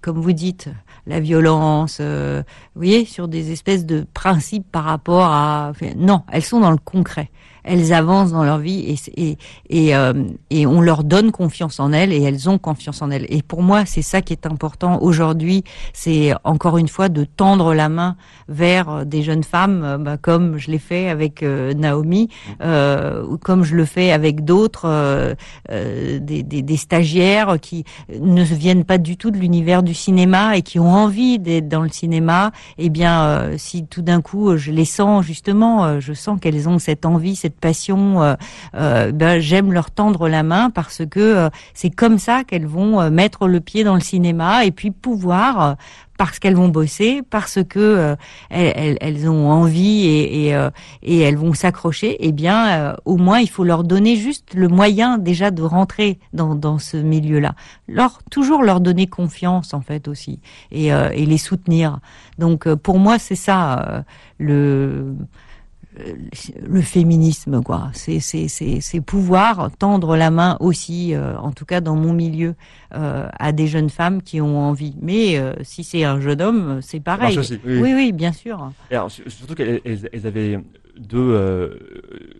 C: comme vous dites, la violence, euh, vous voyez, sur des espèces de principes par rapport à... non, elles sont dans le concret elles avancent dans leur vie et, et, et, euh, et, on leur donne confiance en elles et elles ont confiance en elles. Et pour moi, c'est ça qui est important aujourd'hui, c'est encore une fois de tendre la main vers des jeunes femmes, euh, bah, comme je l'ai fait avec euh, Naomi, euh, ou comme je le fais avec d'autres, euh, des, des, des, stagiaires qui ne viennent pas du tout de l'univers du cinéma et qui ont envie d'être dans le cinéma. Eh bien, si tout d'un coup je les sens justement, je sens qu'elles ont cette envie, cette passion, euh, euh, ben, j'aime leur tendre la main parce que euh, c'est comme ça qu'elles vont mettre le pied dans le cinéma et puis pouvoir parce qu'elles vont bosser, parce que elles, ont envie et, elles vont s'accrocher, eh bien, au moins, il faut leur donner juste le moyen déjà de rentrer dans, ce milieu-là. Toujours leur donner confiance en fait aussi et, et les soutenir. Donc, pour moi, c'est ça le le féminisme, quoi. C'est c'est pouvoir tendre la main aussi, euh, en tout cas dans mon milieu, euh, à des jeunes femmes qui ont envie. Mais euh, si c'est un jeune homme, c'est pareil. oui. oui. bien sûr.
B: alors, surtout qu'elles avaient deux,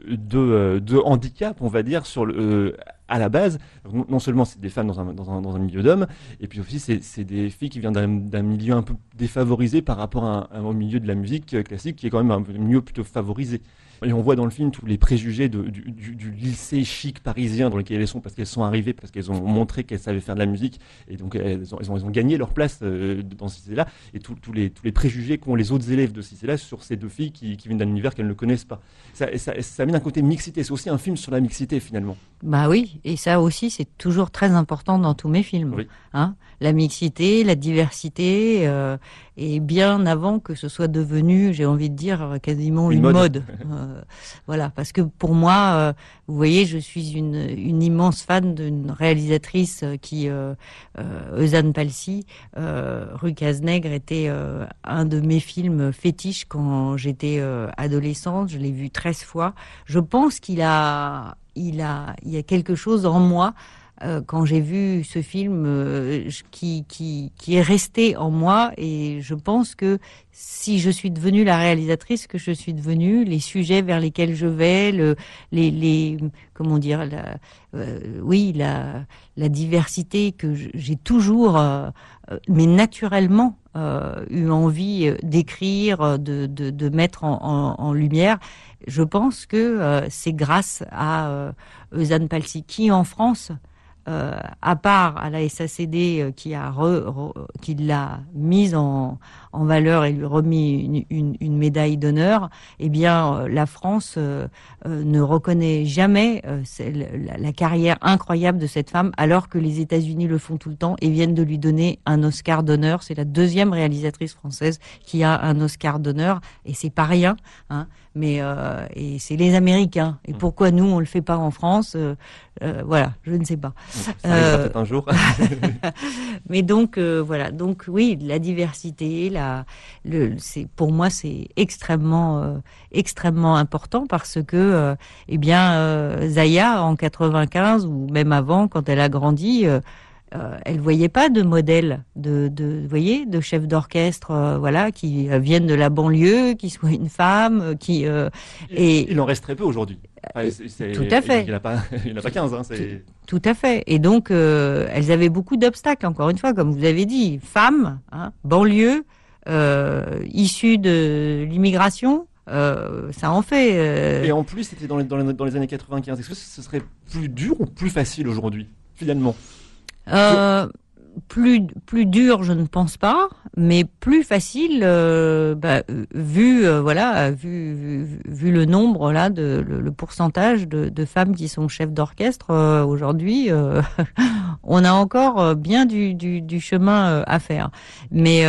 B: deux, deux handicaps, on va dire, sur le à la base, non seulement c'est des femmes dans un, dans un, milieu d'hommes, et puis aussi c'est des filles qui viennent d'un milieu un peu défavorisé par rapport à milieu de la musique classique qui est quand même un milieu plutôt favorisé. Et on voit dans le film tous les préjugés de, du, du, du, lycée chic parisien dans lequel elles sont parce qu'elles sont arrivées, parce qu'elles ont montré qu'elles savaient faire de la musique et donc elles ont, elles ont, elles ont gagné leur place euh, dans ce lycée-là et tous les, tous les préjugés qu'ont les autres élèves de ce lycée-là sur ces deux filles qui, qui viennent d'un univers qu'elles ne connaissent pas. Ça, ça, ça amène un côté mixité. C'est aussi un film sur la mixité finalement.
C: Bah oui, et ça aussi c'est toujours très important dans tous mes films.
B: Oui.
C: Hein la mixité, la diversité, euh, et bien avant que ce soit devenu, j'ai envie de dire, quasiment
B: Une
C: une,
B: mode.
C: mode. Euh, voilà, parce que pour moi, euh, vous voyez, je suis une, une immense fan d'une réalisatrice qui, euh, Eusanne Palsy, Rue Cazenègre était un de mes films fétiches quand j'étais adolescente. Je l'ai vu 13 fois. Je pense qu'il a, il a, il y a quelque chose en moi euh, quand j'ai vu ce film euh, qui, qui, qui est resté en moi et je pense que si je suis devenue la réalisatrice que je suis devenue, les sujets vers lesquels je vais, le, les, les comment dire, la, euh, oui, la, la diversité que j'ai toujours, mais naturellement eu envie d'écrire, de, de, de mettre en, en, en lumière. Je pense que c'est grâce à Eusanne Palsy qui en France à part à la SACD euh, qui a re- qui l'a mise en, en valeur et lui remis une, une, une médaille d'honneur, eh bien euh, la France euh, euh, ne reconnaît jamais la, la carrière incroyable de cette femme, alors que les États-Unis le font tout le temps et viennent de lui donner un Oscar d'honneur. C'est la deuxième réalisatrice française qui a un Oscar d'honneur et c'est pas rien. Hein, mais euh, et c'est les Américains. Et
B: Mm.
C: pourquoi nous on le fait pas en France euh, euh, Voilà, je ne sais pas.
B: Ça un jour.
C: Mais donc euh, voilà, donc oui, la diversité, la, le, c'est pour moi c'est extrêmement euh, extrêmement important parce que euh, eh bien euh, Zaya en 95 ou même avant quand elle a grandi. euh, elle voyait pas de modèle de, de vous voyez de chef d'orchestre euh, voilà qui euh, viennent de la banlieue qui soit une femme qui et
B: Il en reste très peu aujourd'hui. Enfin,
C: tout à fait.
B: Il n'y en a pas, il a pas 15. Hein, c'est-
C: Tout à fait. Et donc, elles avaient beaucoup d'obstacles, encore une fois, comme vous avez dit. Femmes, hein, banlieue, euh, issues de l'immigration, euh, ça en fait. euh,
B: Et en plus, c'était dans les, dans, les, dans les années 95. Est-ce que ce serait plus dur ou plus facile aujourd'hui, finalement?
C: Euh, plus plus dur, je ne pense pas, mais plus facile, euh, bah, vu euh, voilà, vu, vu le nombre là de le, pourcentage de, femmes qui sont chefs d'orchestre euh, aujourd'hui, on a encore bien du, chemin à faire. Mais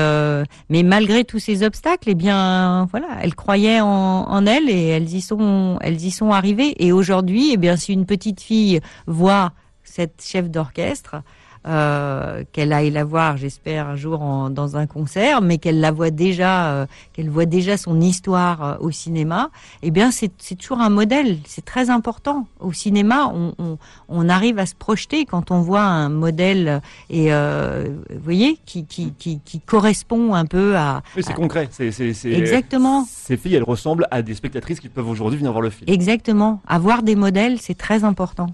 C: mais malgré tous ces obstacles, eh bien voilà, elles croyaient en, en elles et elles y sont elles y sont arrivées. Et aujourd'hui, eh bien si une petite fille voit cette chef d'orchestre euh, qu'elle aille la voir, j'espère un jour en- dans un concert, mais qu'elle la voit déjà, euh, qu'elle voit déjà son histoire euh, au cinéma. Eh bien, c'est toujours un modèle. C'est très important au cinéma. On, on, on arrive à se projeter quand on voit un modèle et vous voyez qui, qui, qui, qui correspond un peu à
B: Oui, c'est concret. C'est-
C: Exactement.
B: Ces filles, elles ressemblent à des spectatrices qui peuvent aujourd'hui venir voir le film.
C: exactement avoir des modèles, c'est très important.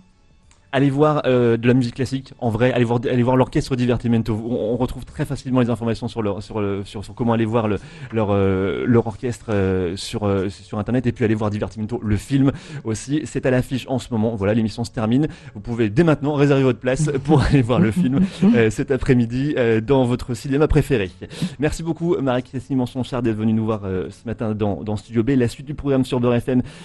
B: Allez voir euh, de la musique classique en vrai, allez voir, allez voir l'orchestre Divertimento. On, retrouve très facilement les informations sur leur, sur, le- sur, comment aller voir le, leur, euh, leur orchestre euh, sur, euh, sur internet et puis allez voir Divertimento, le film aussi. C'est à l'affiche en ce moment. Voilà, l'émission se termine. Vous pouvez dès maintenant réserver votre place pour aller voir le film euh, cet après-midi euh, dans votre cinéma préféré. Merci beaucoup Marie-Christine Manson-Chard d'être venue nous voir euh, ce matin dans, dans Studio B. La suite du programme sur Beurre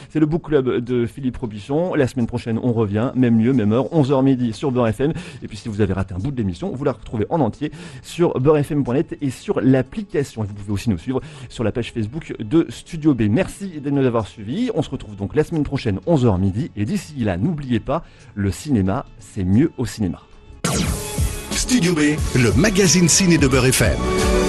B: c'est le Book Club de Philippe Robichon. La semaine prochaine, on revient, même lieu, même 11h midi sur Beurre FM. Et puis si vous avez raté un bout de l'émission, vous la retrouvez en entier sur beurrefm.net et sur l'application. Et vous pouvez aussi nous suivre sur la page Facebook de Studio B. Merci de nous avoir suivis. On se retrouve donc la semaine prochaine, 11h midi. Et d'ici là, n'oubliez pas, le cinéma, c'est mieux au cinéma.
A: Studio B, le magazine ciné de Beurre FM.